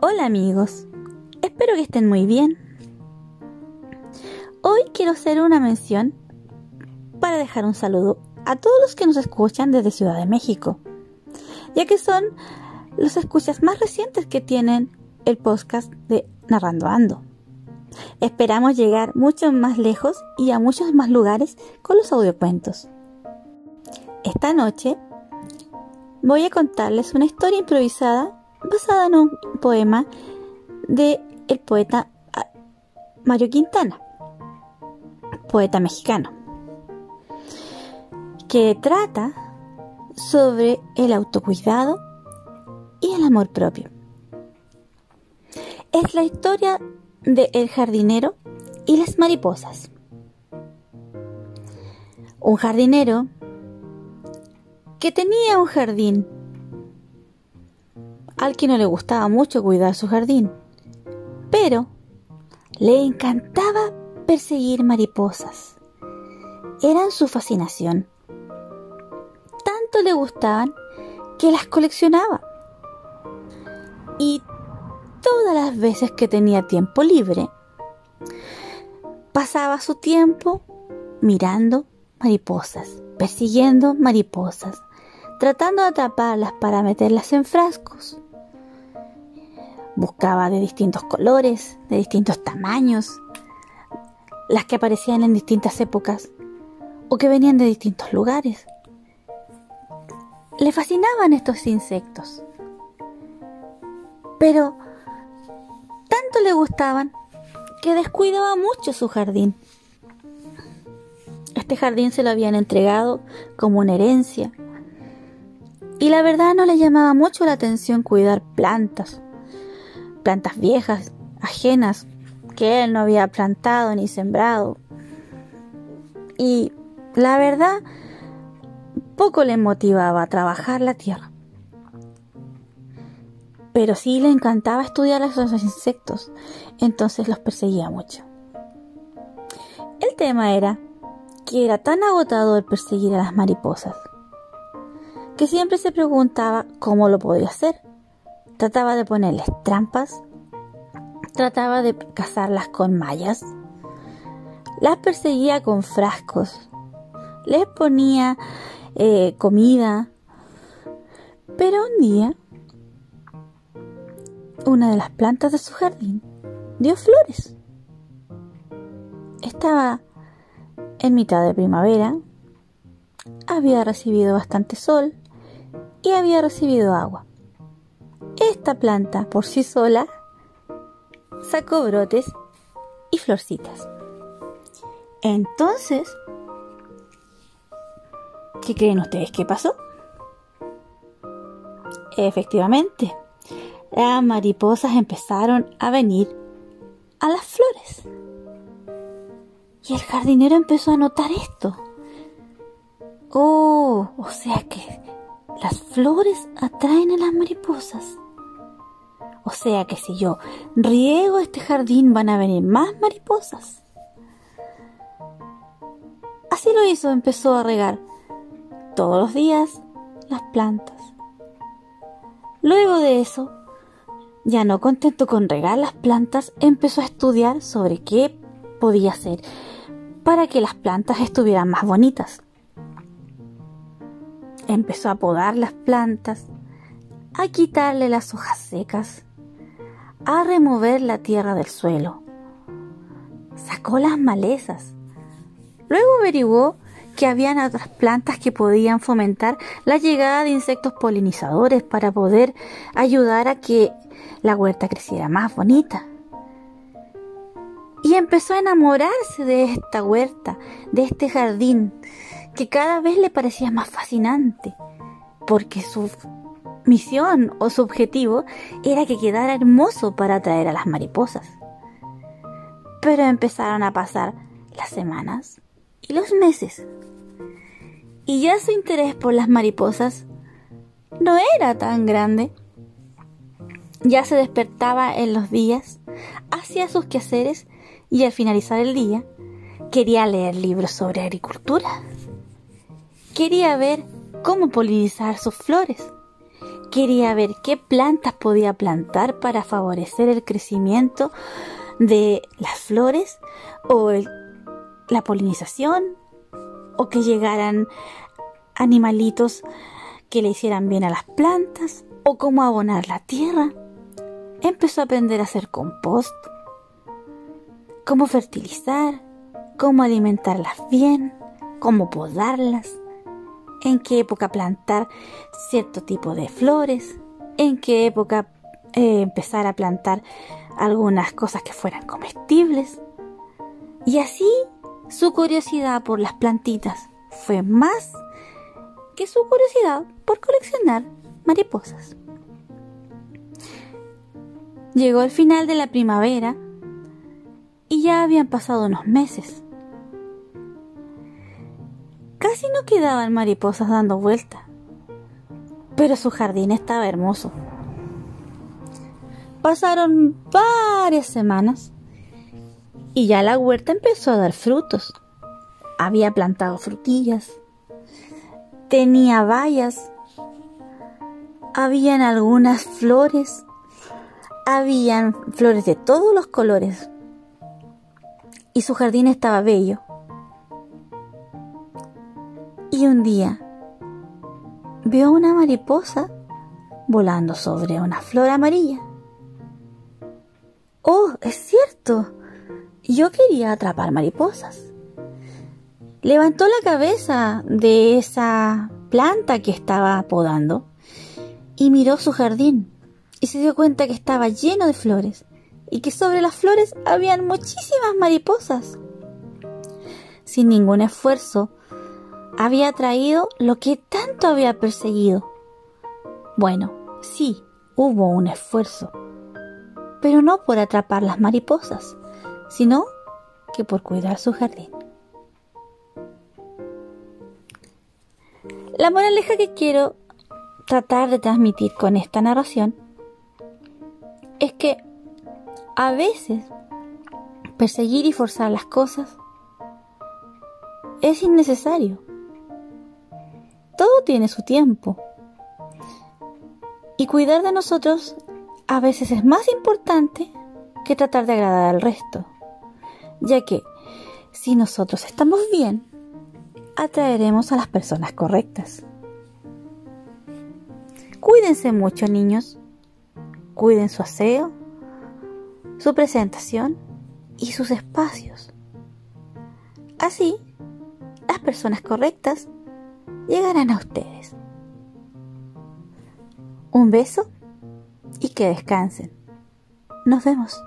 Hola amigos, espero que estén muy bien. Hoy quiero hacer una mención para dejar un saludo a todos los que nos escuchan desde Ciudad de México, ya que son los escuchas más recientes que tienen el podcast de Narrando Ando. Esperamos llegar mucho más lejos y a muchos más lugares con los audiocuentos. Esta noche voy a contarles una historia improvisada basada en un poema de el poeta ah, Mario Quintana, poeta mexicano, que trata sobre el autocuidado y el amor propio. Es la historia de El jardinero y las mariposas. Un jardinero que tenía un jardín al que no le gustaba mucho cuidar su jardín, pero le encantaba perseguir mariposas. Eran su fascinación. Tanto le gustaban que las coleccionaba. Y todas las veces que tenía tiempo libre, pasaba su tiempo mirando mariposas, persiguiendo mariposas, tratando de atraparlas para meterlas en frascos. Buscaba de distintos colores, de distintos tamaños, las que aparecían en distintas épocas o que venían de distintos lugares. Le fascinaban estos insectos, pero tanto le gustaban que descuidaba mucho su jardín. Este jardín se lo habían entregado como una herencia y la verdad no le llamaba mucho la atención cuidar plantas plantas viejas, ajenas, que él no había plantado ni sembrado. Y la verdad, poco le motivaba a trabajar la tierra. Pero sí le encantaba estudiar a esos insectos, entonces los perseguía mucho. El tema era que era tan agotador perseguir a las mariposas, que siempre se preguntaba cómo lo podía hacer Trataba de ponerles trampas, trataba de cazarlas con mallas, las perseguía con frascos, les ponía eh, comida, pero un día una de las plantas de su jardín dio flores. Estaba en mitad de primavera, había recibido bastante sol y había recibido agua. Planta por sí sola sacó brotes y florcitas. Entonces, ¿qué creen ustedes que pasó? Efectivamente, las mariposas empezaron a venir a las flores. Y el jardinero empezó a notar esto. Oh, o sea que las flores atraen a las mariposas. O sea que si yo riego este jardín van a venir más mariposas. Así lo hizo, empezó a regar todos los días las plantas. Luego de eso, ya no contento con regar las plantas, empezó a estudiar sobre qué podía hacer para que las plantas estuvieran más bonitas. Empezó a podar las plantas, a quitarle las hojas secas, a remover la tierra del suelo. Sacó las malezas. Luego averiguó que habían otras plantas que podían fomentar la llegada de insectos polinizadores para poder ayudar a que la huerta creciera más bonita. Y empezó a enamorarse de esta huerta, de este jardín, que cada vez le parecía más fascinante, porque su misión o su objetivo era que quedara hermoso para atraer a las mariposas. Pero empezaron a pasar las semanas y los meses. Y ya su interés por las mariposas no era tan grande. Ya se despertaba en los días, hacía sus quehaceres y al finalizar el día quería leer libros sobre agricultura. Quería ver cómo polinizar sus flores quería ver qué plantas podía plantar para favorecer el crecimiento de las flores o la polinización o que llegaran animalitos que le hicieran bien a las plantas o cómo abonar la tierra. Empezó a aprender a hacer compost, cómo fertilizar, cómo alimentarlas bien, cómo podarlas, en qué época plantar cierto tipo de flores, en qué época eh, empezar a plantar algunas cosas que fueran comestibles. Y así su curiosidad por las plantitas fue más que su curiosidad por coleccionar mariposas. Llegó el final de la primavera y ya habían pasado unos meses. Quedaban mariposas dando vuelta, pero su jardín estaba hermoso. Pasaron varias semanas y ya la huerta empezó a dar frutos. Había plantado frutillas, tenía bayas, habían algunas flores, habían flores de todos los colores y su jardín estaba bello. Un día vio una mariposa volando sobre una flor amarilla. Oh, es cierto. Yo quería atrapar mariposas. Levantó la cabeza de esa planta que estaba podando y miró su jardín y se dio cuenta que estaba lleno de flores y que sobre las flores habían muchísimas mariposas. Sin ningún esfuerzo, había traído lo que tanto había perseguido. Bueno, sí, hubo un esfuerzo, pero no por atrapar las mariposas, sino que por cuidar su jardín. La moraleja que quiero tratar de transmitir con esta narración es que a veces perseguir y forzar las cosas es innecesario. Todo tiene su tiempo. Y cuidar de nosotros a veces es más importante que tratar de agradar al resto, ya que si nosotros estamos bien, atraeremos a las personas correctas. Cuídense mucho, niños. Cuiden su aseo, su presentación y sus espacios. Así, las personas correctas llegarán a ustedes. Un beso y que descansen. Nos vemos.